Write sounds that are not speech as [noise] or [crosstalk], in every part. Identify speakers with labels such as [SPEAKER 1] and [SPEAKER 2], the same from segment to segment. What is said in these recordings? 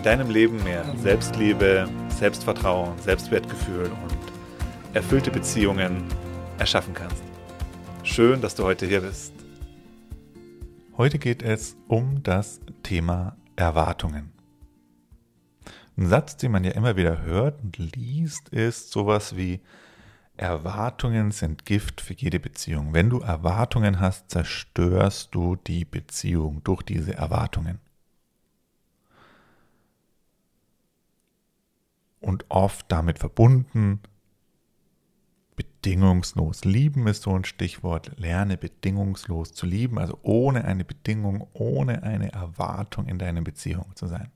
[SPEAKER 1] in deinem Leben mehr Selbstliebe, Selbstvertrauen, Selbstwertgefühl und erfüllte Beziehungen erschaffen kannst. Schön, dass du heute hier bist. Heute geht es um das Thema Erwartungen. Ein Satz, den man ja immer wieder hört und liest, ist sowas wie Erwartungen sind Gift für jede Beziehung. Wenn du Erwartungen hast, zerstörst du die Beziehung durch diese Erwartungen. Und oft damit verbunden. Bedingungslos lieben ist so ein Stichwort. Lerne bedingungslos zu lieben, also ohne eine Bedingung, ohne eine Erwartung in deiner Beziehung zu sein.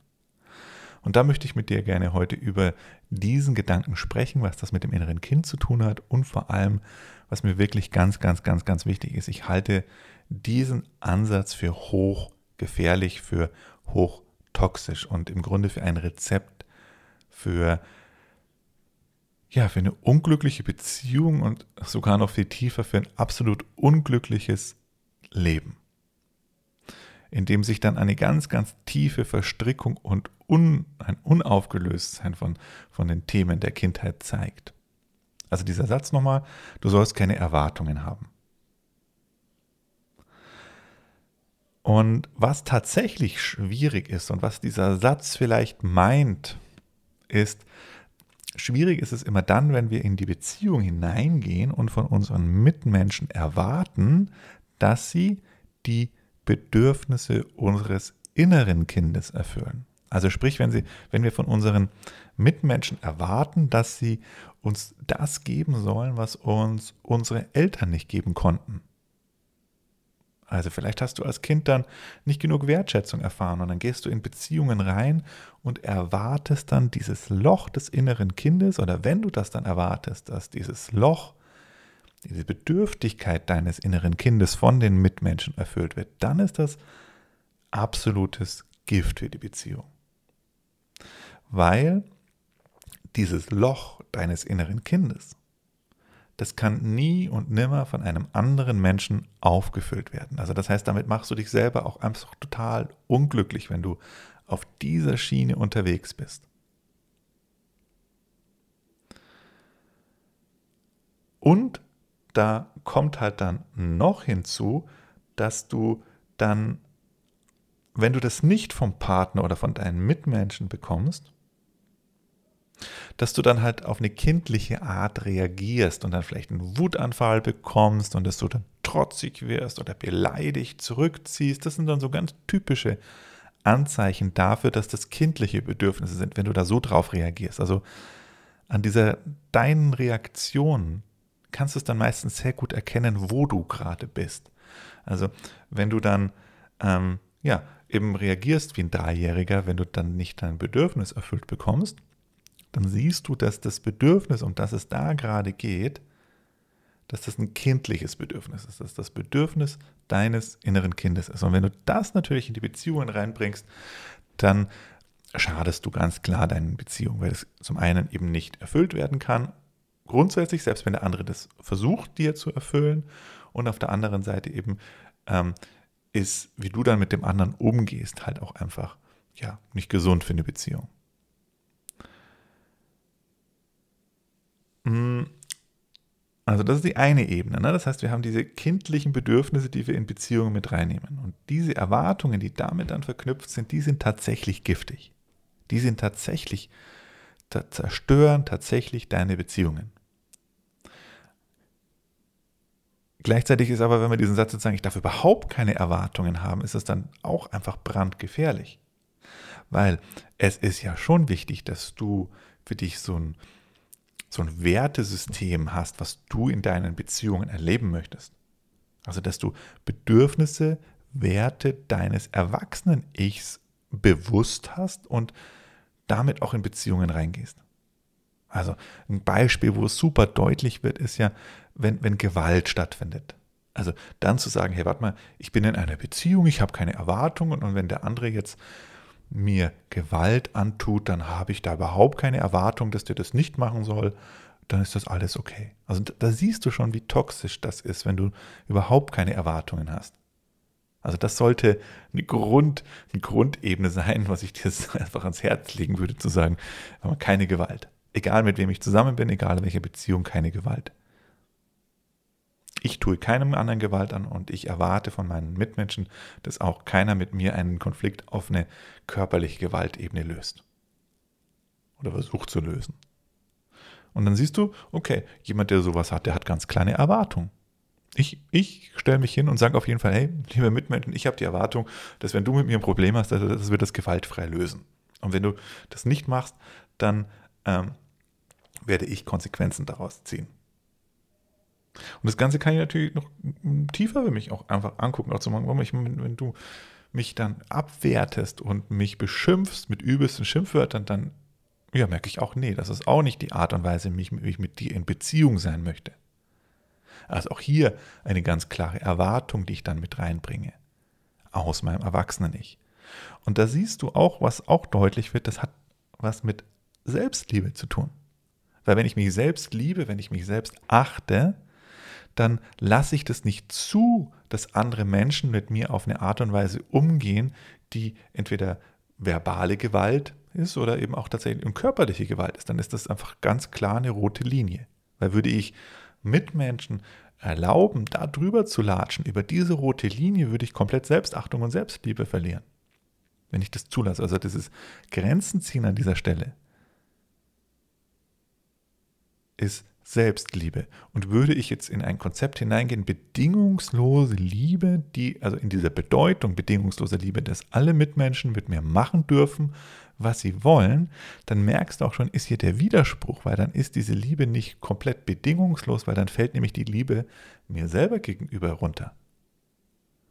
[SPEAKER 1] Und da möchte ich mit dir gerne heute über diesen Gedanken sprechen, was das mit dem inneren Kind zu tun hat und vor allem, was mir wirklich ganz, ganz, ganz, ganz wichtig ist. Ich halte diesen Ansatz für hochgefährlich, für hochtoxisch und im Grunde für ein Rezept für ja, für eine unglückliche Beziehung und sogar noch viel tiefer für ein absolut unglückliches Leben, in dem sich dann eine ganz, ganz tiefe Verstrickung und un, ein Unaufgelöstsein von, von den Themen der Kindheit zeigt. Also dieser Satz nochmal, du sollst keine Erwartungen haben. Und was tatsächlich schwierig ist und was dieser Satz vielleicht meint, ist, schwierig ist es immer dann, wenn wir in die Beziehung hineingehen und von unseren Mitmenschen erwarten, dass sie die Bedürfnisse unseres inneren Kindes erfüllen. Also sprich, wenn, sie, wenn wir von unseren Mitmenschen erwarten, dass sie uns das geben sollen, was uns unsere Eltern nicht geben konnten. Also vielleicht hast du als Kind dann nicht genug Wertschätzung erfahren und dann gehst du in Beziehungen rein und erwartest dann dieses Loch des inneren Kindes oder wenn du das dann erwartest, dass dieses Loch, diese Bedürftigkeit deines inneren Kindes von den Mitmenschen erfüllt wird, dann ist das absolutes Gift für die Beziehung. Weil dieses Loch deines inneren Kindes das kann nie und nimmer von einem anderen Menschen aufgefüllt werden. Also das heißt, damit machst du dich selber auch einfach total unglücklich, wenn du auf dieser Schiene unterwegs bist. Und da kommt halt dann noch hinzu, dass du dann, wenn du das nicht vom Partner oder von deinen Mitmenschen bekommst, dass du dann halt auf eine kindliche Art reagierst und dann vielleicht einen Wutanfall bekommst und dass du dann trotzig wirst oder beleidigt zurückziehst. Das sind dann so ganz typische Anzeichen dafür, dass das kindliche Bedürfnisse sind, wenn du da so drauf reagierst. Also an dieser deinen Reaktionen kannst du es dann meistens sehr gut erkennen, wo du gerade bist. Also wenn du dann ähm, ja eben reagierst wie ein Dreijähriger, wenn du dann nicht dein Bedürfnis erfüllt bekommst, dann siehst du, dass das Bedürfnis, um das es da gerade geht, dass das ein kindliches Bedürfnis ist, dass das Bedürfnis deines inneren Kindes ist. Und wenn du das natürlich in die Beziehungen reinbringst, dann schadest du ganz klar deinen Beziehungen, weil es zum einen eben nicht erfüllt werden kann, grundsätzlich, selbst wenn der andere das versucht, dir zu erfüllen, und auf der anderen Seite eben ähm, ist, wie du dann mit dem anderen umgehst, halt auch einfach ja nicht gesund für eine Beziehung. Also das ist die eine Ebene. Ne? Das heißt, wir haben diese kindlichen Bedürfnisse, die wir in Beziehungen mit reinnehmen. Und diese Erwartungen, die damit dann verknüpft sind, die sind tatsächlich giftig. Die sind tatsächlich, zerstören tatsächlich deine Beziehungen. Gleichzeitig ist aber, wenn wir diesen Satz jetzt sagen, ich darf überhaupt keine Erwartungen haben, ist es dann auch einfach brandgefährlich. Weil es ist ja schon wichtig, dass du für dich so ein so ein Wertesystem hast, was du in deinen Beziehungen erleben möchtest. Also, dass du Bedürfnisse, Werte deines Erwachsenen-Ichs bewusst hast und damit auch in Beziehungen reingehst. Also ein Beispiel, wo es super deutlich wird, ist ja, wenn, wenn Gewalt stattfindet. Also dann zu sagen, hey, warte mal, ich bin in einer Beziehung, ich habe keine Erwartungen und wenn der andere jetzt mir Gewalt antut, dann habe ich da überhaupt keine Erwartung, dass der das nicht machen soll, dann ist das alles okay. Also da siehst du schon, wie toxisch das ist, wenn du überhaupt keine Erwartungen hast. Also das sollte eine, Grund, eine Grundebene sein, was ich dir [laughs] einfach ans Herz legen würde, zu sagen, keine Gewalt. Egal mit wem ich zusammen bin, egal in welcher Beziehung, keine Gewalt. Ich tue keinem anderen Gewalt an und ich erwarte von meinen Mitmenschen, dass auch keiner mit mir einen Konflikt auf eine körperliche Gewaltebene löst. Oder versucht zu lösen. Und dann siehst du, okay, jemand, der sowas hat, der hat ganz kleine Erwartungen. Ich, ich stelle mich hin und sage auf jeden Fall, hey, liebe Mitmenschen, ich habe die Erwartung, dass wenn du mit mir ein Problem hast, dass, wir das gewaltfrei lösen. Und wenn du das nicht machst, dann ähm, werde ich Konsequenzen daraus ziehen. Und das Ganze kann ich natürlich noch tiefer für mich auch einfach angucken, auch zu machen, warum ich, wenn du mich dann abwertest und mich beschimpfst mit übelsten Schimpfwörtern, dann ja, merke ich auch, nee, das ist auch nicht die Art und Weise, wie ich, wie ich mit dir in Beziehung sein möchte. Also auch hier eine ganz klare Erwartung, die ich dann mit reinbringe. Aus meinem Erwachsenen-Ich. Und da siehst du auch, was auch deutlich wird, das hat was mit Selbstliebe zu tun. Weil wenn ich mich selbst liebe, wenn ich mich selbst achte, dann lasse ich das nicht zu, dass andere Menschen mit mir auf eine Art und Weise umgehen, die entweder verbale Gewalt ist oder eben auch tatsächlich körperliche Gewalt ist. Dann ist das einfach ganz klar eine rote Linie. Weil würde ich Mitmenschen erlauben, da drüber zu latschen, über diese rote Linie, würde ich komplett Selbstachtung und Selbstliebe verlieren. Wenn ich das zulasse. Also dieses Grenzen ziehen an dieser Stelle ist Selbstliebe. Und würde ich jetzt in ein Konzept hineingehen, bedingungslose Liebe, die, also in dieser Bedeutung bedingungslose Liebe, dass alle Mitmenschen mit mir machen dürfen, was sie wollen, dann merkst du auch schon, ist hier der Widerspruch, weil dann ist diese Liebe nicht komplett bedingungslos, weil dann fällt nämlich die Liebe mir selber gegenüber runter.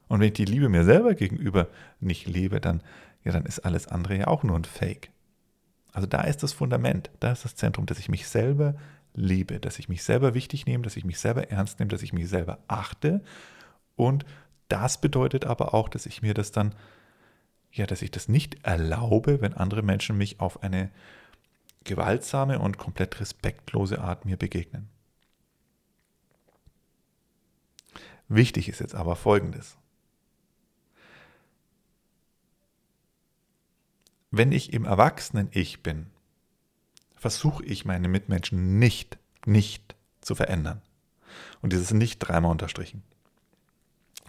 [SPEAKER 1] Und wenn ich die Liebe mir selber gegenüber nicht lebe, dann, ja, dann ist alles andere ja auch nur ein Fake. Also da ist das Fundament, da ist das Zentrum, dass ich mich selber liebe, dass ich mich selber wichtig nehme, dass ich mich selber ernst nehme, dass ich mich selber achte. Und das bedeutet aber auch, dass ich mir das dann, ja, dass ich das nicht erlaube, wenn andere Menschen mich auf eine gewaltsame und komplett respektlose Art mir begegnen. Wichtig ist jetzt aber Folgendes. Wenn ich im Erwachsenen-Ich bin, versuche ich meine Mitmenschen nicht, nicht zu verändern. Und dieses nicht dreimal unterstrichen.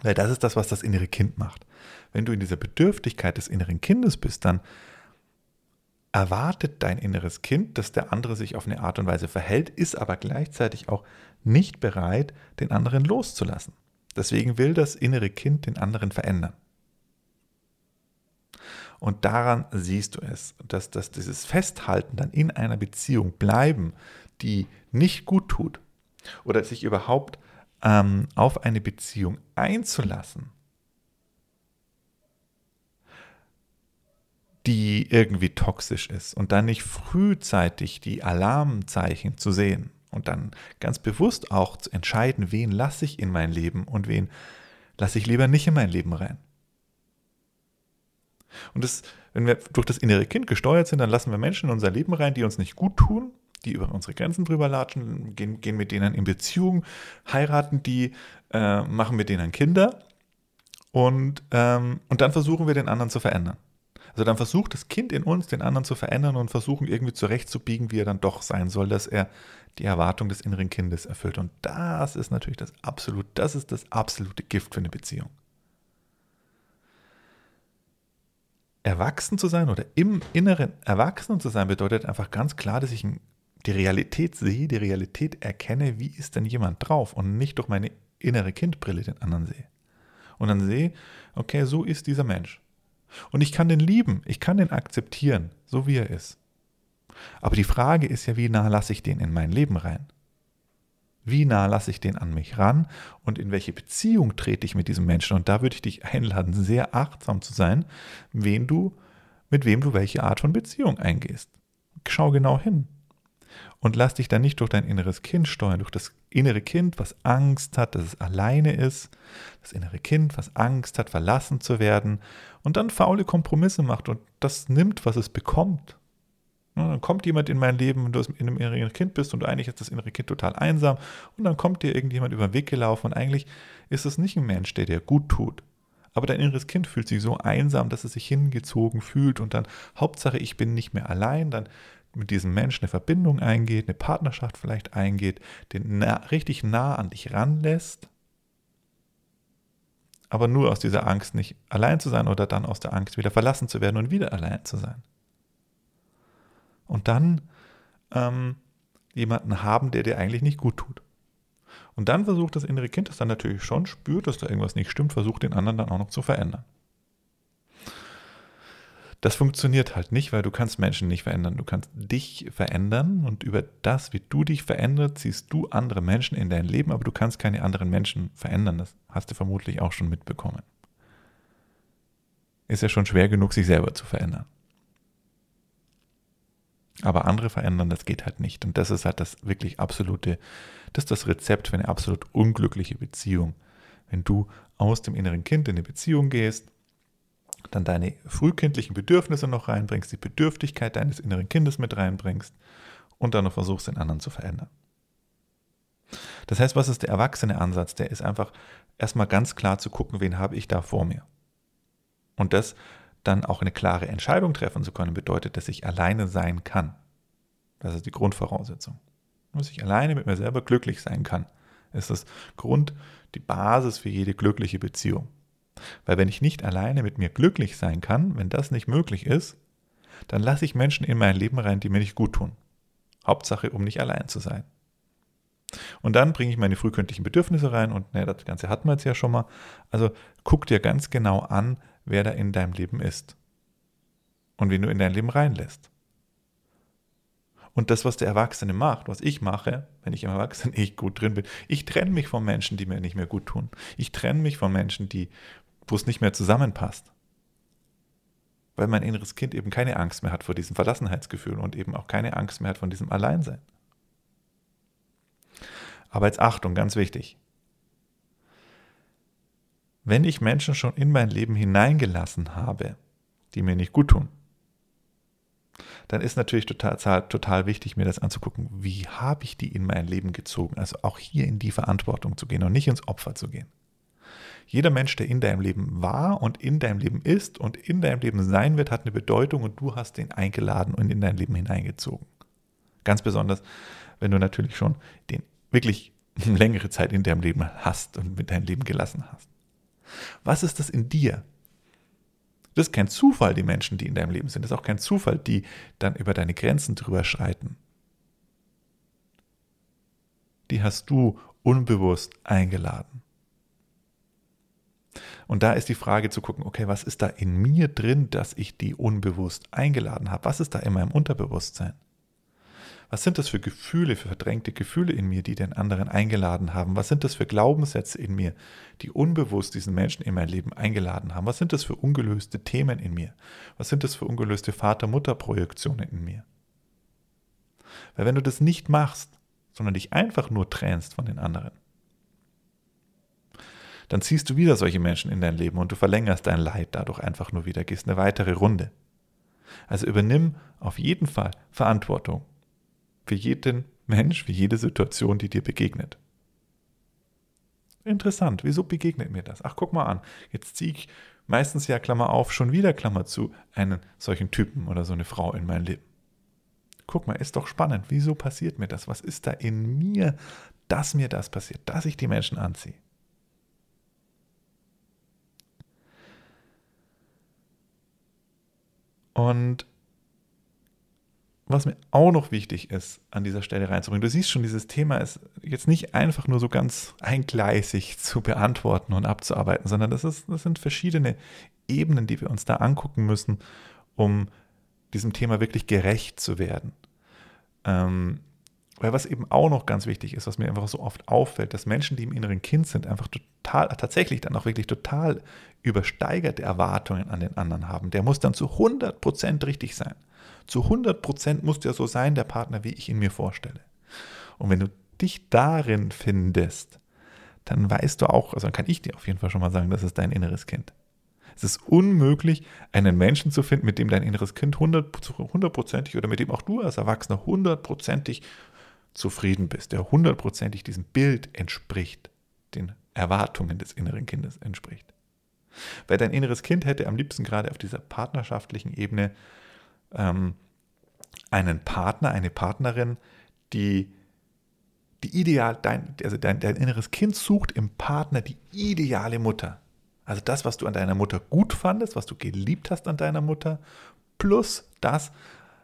[SPEAKER 1] Weil das ist das, was das innere Kind macht. Wenn du in dieser Bedürftigkeit des inneren Kindes bist, dann erwartet dein inneres Kind, dass der andere sich auf eine Art und Weise verhält, ist aber gleichzeitig auch nicht bereit, den anderen loszulassen. Deswegen will das innere Kind den anderen verändern. Und daran siehst du es, dass, dass dieses Festhalten dann in einer Beziehung bleiben, die nicht gut tut, oder sich überhaupt ähm, auf eine Beziehung einzulassen, die irgendwie toxisch ist und dann nicht frühzeitig die Alarmzeichen zu sehen und dann ganz bewusst auch zu entscheiden, wen lasse ich in mein Leben und wen lasse ich lieber nicht in mein Leben rein. Und das, wenn wir durch das innere Kind gesteuert sind, dann lassen wir Menschen in unser Leben rein, die uns nicht gut tun, die über unsere Grenzen drüber latschen, gehen, gehen mit denen in Beziehung, heiraten die, äh, machen mit denen Kinder und, ähm, und dann versuchen wir den anderen zu verändern. Also dann versucht das Kind in uns, den anderen zu verändern und versuchen irgendwie zurechtzubiegen, wie er dann doch sein soll, dass er die Erwartung des inneren Kindes erfüllt. Und das ist natürlich das absolute, das ist das absolute Gift für eine Beziehung. Erwachsen zu sein oder im Inneren erwachsen zu sein, bedeutet einfach ganz klar, dass ich die Realität sehe, die Realität erkenne, wie ist denn jemand drauf und nicht durch meine innere Kindbrille den anderen sehe. Und dann sehe, okay, so ist dieser Mensch. Und ich kann den lieben, ich kann den akzeptieren, so wie er ist. Aber die Frage ist ja, wie nah lasse ich den in mein Leben rein? Wie nah lasse ich den an mich ran und in welche Beziehung trete ich mit diesem Menschen? Und da würde ich dich einladen, sehr achtsam zu sein, wen du mit wem du welche Art von Beziehung eingehst. Schau genau hin. Und lass dich dann nicht durch dein inneres Kind steuern, durch das innere Kind, was Angst hat, dass es alleine ist, das innere Kind, was Angst hat, verlassen zu werden und dann faule Kompromisse macht und das nimmt, was es bekommt. Und dann kommt jemand in mein Leben, wenn du in einem inneren Kind bist und eigentlich ist das innere Kind total einsam und dann kommt dir irgendjemand über den Weg gelaufen und eigentlich ist es nicht ein Mensch, der dir gut tut. Aber dein inneres Kind fühlt sich so einsam, dass es sich hingezogen fühlt und dann Hauptsache, ich bin nicht mehr allein, dann mit diesem Menschen eine Verbindung eingeht, eine Partnerschaft vielleicht eingeht, den nah, richtig nah an dich ranlässt, aber nur aus dieser Angst nicht allein zu sein oder dann aus der Angst wieder verlassen zu werden und wieder allein zu sein. Und dann ähm, jemanden haben, der dir eigentlich nicht gut tut. Und dann versucht das innere Kind, das dann natürlich schon spürt, dass da irgendwas nicht stimmt, versucht den anderen dann auch noch zu verändern. Das funktioniert halt nicht, weil du kannst Menschen nicht verändern. Du kannst dich verändern und über das, wie du dich veränderst, ziehst du andere Menschen in dein Leben, aber du kannst keine anderen Menschen verändern. Das hast du vermutlich auch schon mitbekommen. Ist ja schon schwer genug, sich selber zu verändern. Aber andere verändern, das geht halt nicht. Und das ist halt das wirklich absolute, das ist das Rezept für eine absolut unglückliche Beziehung. Wenn du aus dem inneren Kind in eine Beziehung gehst, dann deine frühkindlichen Bedürfnisse noch reinbringst, die Bedürftigkeit deines inneren Kindes mit reinbringst und dann noch versuchst, den anderen zu verändern. Das heißt, was ist der erwachsene Ansatz? Der ist einfach erstmal ganz klar zu gucken, wen habe ich da vor mir. Und das dann auch eine klare Entscheidung treffen zu können, bedeutet, dass ich alleine sein kann. Das ist die Grundvoraussetzung. Dass ich alleine mit mir selber glücklich sein kann, ist das Grund, die Basis für jede glückliche Beziehung. Weil wenn ich nicht alleine mit mir glücklich sein kann, wenn das nicht möglich ist, dann lasse ich Menschen in mein Leben rein, die mir nicht gut tun. Hauptsache, um nicht allein zu sein. Und dann bringe ich meine frühkindlichen Bedürfnisse rein und ne, das Ganze hatten wir jetzt ja schon mal. Also guck dir ganz genau an, wer da in deinem Leben ist und wen du in dein Leben reinlässt. Und das, was der Erwachsene macht, was ich mache, wenn ich im Erwachsenen [laughs] echt gut drin bin, ich trenne mich von Menschen, die mir nicht mehr gut tun. Ich trenne mich von Menschen, die, wo es nicht mehr zusammenpasst. Weil mein inneres Kind eben keine Angst mehr hat vor diesem Verlassenheitsgefühl und eben auch keine Angst mehr hat von diesem Alleinsein. Aber jetzt Achtung, ganz wichtig. Wenn ich Menschen schon in mein Leben hineingelassen habe, die mir nicht gut tun, dann ist natürlich total, total wichtig, mir das anzugucken, wie habe ich die in mein Leben gezogen? Also auch hier in die Verantwortung zu gehen und nicht ins Opfer zu gehen. Jeder Mensch, der in deinem Leben war und in deinem Leben ist und in deinem Leben sein wird, hat eine Bedeutung und du hast den eingeladen und in dein Leben hineingezogen. Ganz besonders, wenn du natürlich schon den wirklich [laughs] längere Zeit in deinem Leben hast und mit deinem Leben gelassen hast. Was ist das in dir, das ist kein Zufall, die Menschen, die in deinem Leben sind. Das ist auch kein Zufall, die dann über deine Grenzen drüber schreiten. Die hast du unbewusst eingeladen. Und da ist die Frage zu gucken, okay, was ist da in mir drin, dass ich die unbewusst eingeladen habe? Was ist da in meinem Unterbewusstsein? Was sind das für Gefühle, für verdrängte Gefühle in mir, die den anderen eingeladen haben? Was sind das für Glaubenssätze in mir, die unbewusst diesen Menschen in mein Leben eingeladen haben? Was sind das für ungelöste Themen in mir? Was sind das für ungelöste Vater-Mutter-Projektionen in mir? Weil wenn du das nicht machst, sondern dich einfach nur trennst von den anderen, dann ziehst du wieder solche Menschen in dein Leben und du verlängerst dein Leid dadurch einfach nur wieder, gehst eine weitere Runde. Also übernimm auf jeden Fall Verantwortung für jeden Mensch, für jede Situation, die dir begegnet. Interessant, wieso begegnet mir das? Ach, guck mal an, jetzt ziehe ich meistens ja Klammer auf, schon wieder Klammer zu, einen solchen Typen oder so eine Frau in mein Leben. Guck mal, ist doch spannend, wieso passiert mir das? Was ist da in mir, dass mir das passiert, dass ich die Menschen anziehe? Und was mir auch noch wichtig ist, an dieser Stelle reinzubringen, du siehst schon, dieses Thema ist jetzt nicht einfach nur so ganz eingleisig zu beantworten und abzuarbeiten, sondern das, ist, das sind verschiedene Ebenen, die wir uns da angucken müssen, um diesem Thema wirklich gerecht zu werden. Ähm, Weil was eben auch noch ganz wichtig ist, was mir einfach so oft auffällt, dass Menschen, die im inneren Kind sind, einfach total, tatsächlich dann auch wirklich total übersteigerte Erwartungen an den anderen haben. Der muss dann zu 100% richtig sein. Zu 100% muss der so sein, der Partner, wie ich ihn mir vorstelle. Und wenn du dich darin findest, dann weißt du auch, also dann kann ich dir auf jeden Fall schon mal sagen, das ist dein inneres Kind. Es ist unmöglich, einen Menschen zu finden, mit dem dein inneres Kind hundertprozentig oder mit dem auch du als Erwachsener hundertprozentig zufrieden bist, der hundertprozentig diesem Bild entspricht, den Erwartungen des inneren Kindes entspricht. Weil dein inneres Kind hätte am liebsten gerade auf dieser partnerschaftlichen Ebene ähm, einen Partner, eine Partnerin, die die ideal, dein, also dein, dein inneres Kind sucht im Partner die ideale Mutter. Also das, was du an deiner Mutter gut fandest, was du geliebt hast an deiner Mutter, plus das,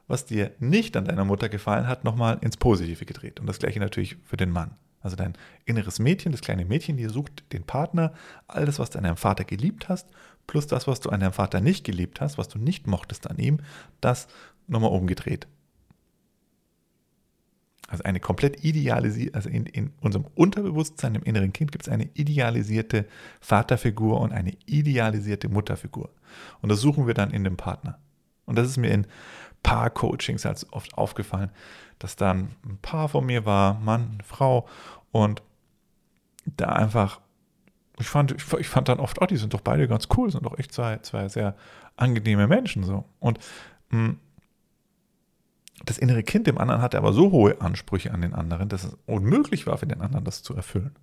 [SPEAKER 1] was dir nicht an deiner Mutter gefallen hat, nochmal ins Positive gedreht. Und das gleiche natürlich für den Mann. Also dein inneres Mädchen, das kleine Mädchen, die sucht den Partner, alles, was du an deinem Vater geliebt hast, plus das, was du an deinem Vater nicht geliebt hast, was du nicht mochtest an ihm, das nochmal umgedreht. Also eine komplett idealisierte, also in, in unserem Unterbewusstsein, im inneren Kind gibt es eine idealisierte Vaterfigur und eine idealisierte Mutterfigur. Und das suchen wir dann in dem Partner. Und das ist mir in Paar-Coachings halt oft aufgefallen, dass dann ein Paar von mir war, Mann, Frau, und da einfach, ich fand, ich fand dann oft, oh, die sind doch beide ganz cool, sind doch echt zwei, zwei sehr angenehme Menschen so. Und mh, hm, das innere Kind im anderen hatte aber so hohe Ansprüche an den anderen, dass es unmöglich war für den anderen, das zu erfüllen.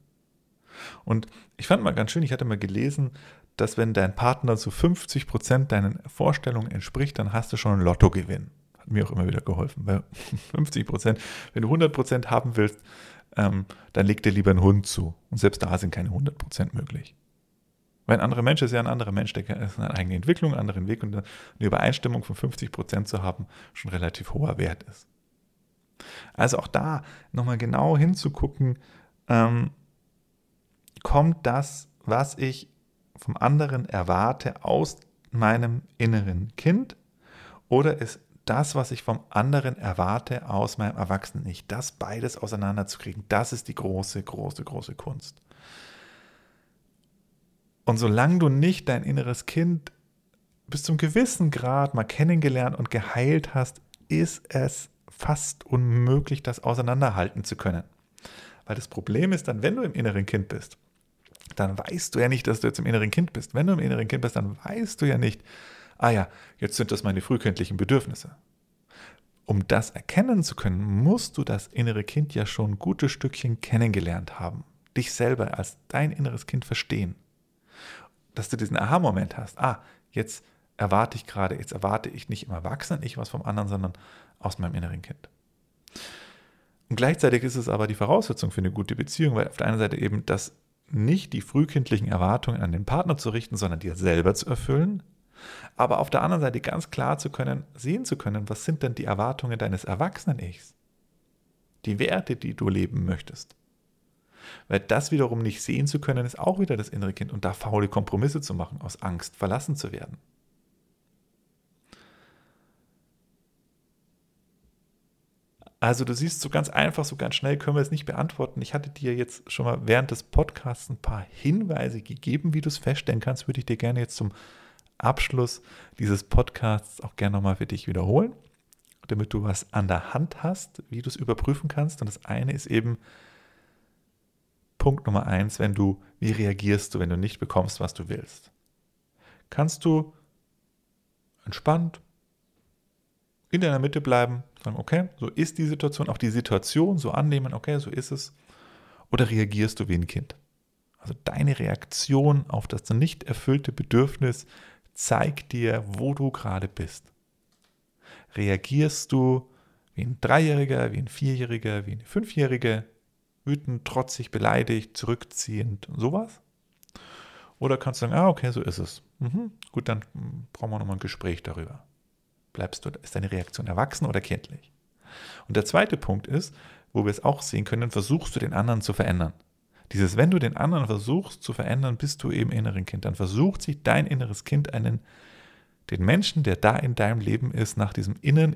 [SPEAKER 1] Und ich fand mal ganz schön, ich hatte mal gelesen, dass wenn dein Partner zu 50 Prozent deinen Vorstellungen entspricht, dann hast du schon einen Lottogewinn. Hat mir auch immer wieder geholfen. Weil [laughs] 50 Prozent, wenn du 100 Prozent haben willst, ähm, dann leg dir lieber einen Hund zu. Und selbst da sind keine 100 Prozent möglich. Weil ein anderer Mensch ist ja ein anderer Mensch, der ist eine eigene Entwicklung, einen anderen Weg und eine Übereinstimmung von 50 Prozent zu haben, schon relativ hoher Wert ist. Also auch da nochmal genau hinzugucken, ähm, kommt das, was ich vom anderen erwarte, aus meinem inneren Kind oder ist das, was ich vom anderen erwarte, aus meinem Erwachsenen Ich? Das beides auseinanderzukriegen, das ist die große, große, große Kunst. Und solange du nicht dein inneres Kind bis zum gewissen Grad mal kennengelernt und geheilt hast, ist es fast unmöglich, das auseinanderhalten zu können. Weil das Problem ist dann, wenn du im inneren Kind bist, dann weißt du ja nicht, dass du jetzt im inneren Kind bist. Wenn du im inneren Kind bist, dann weißt du ja nicht, ah ja, jetzt sind das meine frühkindlichen Bedürfnisse. Um das erkennen zu können, musst du das innere Kind ja schon ein gutes Stückchen kennengelernt haben. Dich selber als dein inneres Kind verstehen dass du diesen Aha-Moment hast. Ah, jetzt erwarte ich gerade, jetzt erwarte ich nicht im Erwachsenen ich was vom anderen, sondern aus meinem inneren Kind. Und gleichzeitig ist es aber die Voraussetzung für eine gute Beziehung, weil auf der einen Seite eben das nicht die frühkindlichen Erwartungen an den Partner zu richten, sondern dir selber zu erfüllen, aber auf der anderen Seite ganz klar zu können, sehen zu können, was sind denn die Erwartungen deines Erwachsenen-Ichs? Die Werte, die du leben möchtest. Weil das wiederum nicht sehen zu können, ist auch wieder das innere Kind und da faule Kompromisse zu machen, aus Angst verlassen zu werden. Also du siehst, so ganz einfach, so ganz schnell können wir es nicht beantworten. Ich hatte dir jetzt schon mal während des Podcasts ein paar Hinweise gegeben, wie du es feststellen kannst, würde ich dir gerne jetzt zum Abschluss dieses Podcasts auch gerne nochmal für dich wiederholen, damit du was an der Hand hast, wie du es überprüfen kannst. Und das eine ist eben, Punkt Nummer eins, wenn du, wie reagierst du, wenn du nicht bekommst, was du willst? Kannst du entspannt in deiner Mitte bleiben, sagen, okay, so ist die Situation, auch die Situation so annehmen, okay, so ist es, oder reagierst du wie ein Kind? Also deine Reaktion auf das nicht erfüllte Bedürfnis zeigt dir, wo du gerade bist. Reagierst du wie ein Dreijähriger, wie ein Vierjähriger, wie eine Fünfjährige, wütend, trotzig, beleidigt, zurückziehend, sowas? Oder kannst du sagen, ah, okay, so ist es. Mhm, gut, dann brauchen wir nochmal ein Gespräch darüber. Bleibst du, ist deine Reaktion erwachsen oder kindlich? Und der zweite Punkt ist, wo wir es auch sehen können, versuchst du den anderen zu verändern. Dieses, wenn du den anderen versuchst zu verändern, bist du eben inneren Kind. Dann versucht sich dein inneres Kind einen, den Menschen, der da in deinem Leben ist, nach diesem, inneren,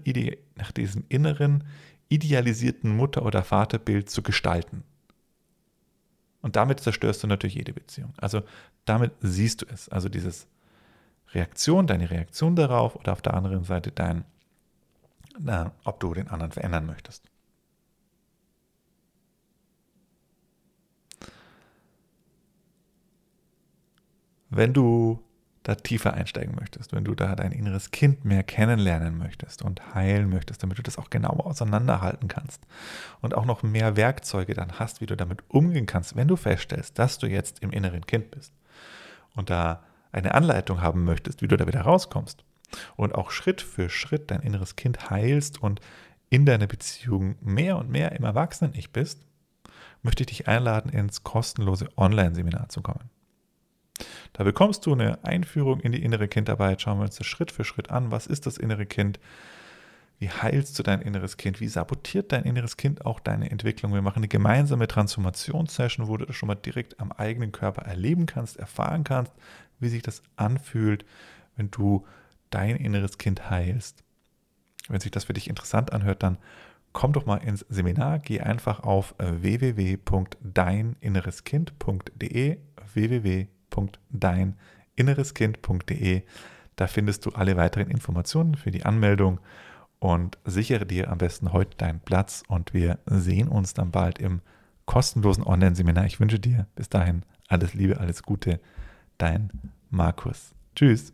[SPEAKER 1] nach diesem inneren idealisierten Mutter- oder Vaterbild zu gestalten. Und damit zerstörst du natürlich jede Beziehung. Also damit siehst du es. Also dieses Reaktion, deine Reaktion darauf oder auf der anderen Seite dein, na, ob du den anderen verändern möchtest. Wenn du da tiefer einsteigen möchtest, wenn du da dein inneres Kind mehr kennenlernen möchtest und heilen möchtest, damit du das auch genauer auseinanderhalten kannst und auch noch mehr Werkzeuge dann hast, wie du damit umgehen kannst, wenn du feststellst, dass du jetzt im inneren Kind bist und da eine Anleitung haben möchtest, wie du da wieder rauskommst und auch Schritt für Schritt dein inneres Kind heilst und in deiner Beziehung mehr und mehr im Erwachsenen-Ich bist, möchte ich dich einladen, ins kostenlose Online-Seminar zu kommen. Da bekommst du eine Einführung in die innere Kindarbeit. Schauen wir uns das Schritt für Schritt an. Was ist das innere Kind? Wie heilst du dein inneres Kind? Wie sabotiert dein inneres Kind auch deine Entwicklung? Wir machen eine gemeinsame Transformationssession, wo du das schon mal direkt am eigenen Körper erleben kannst, erfahren kannst, wie sich das anfühlt, wenn du dein inneres Kind heilst. Wenn sich das für dich interessant anhört, dann komm doch mal ins Seminar, geh einfach auf www.deininnereskind.de www www.deininnereskind.de. Da findest du alle weiteren Informationen für die Anmeldung und sichere dir am besten heute deinen Platz und wir sehen uns dann bald im kostenlosen Online-Seminar. Ich wünsche dir bis dahin alles Liebe, alles Gute. Dein Markus. Tschüss.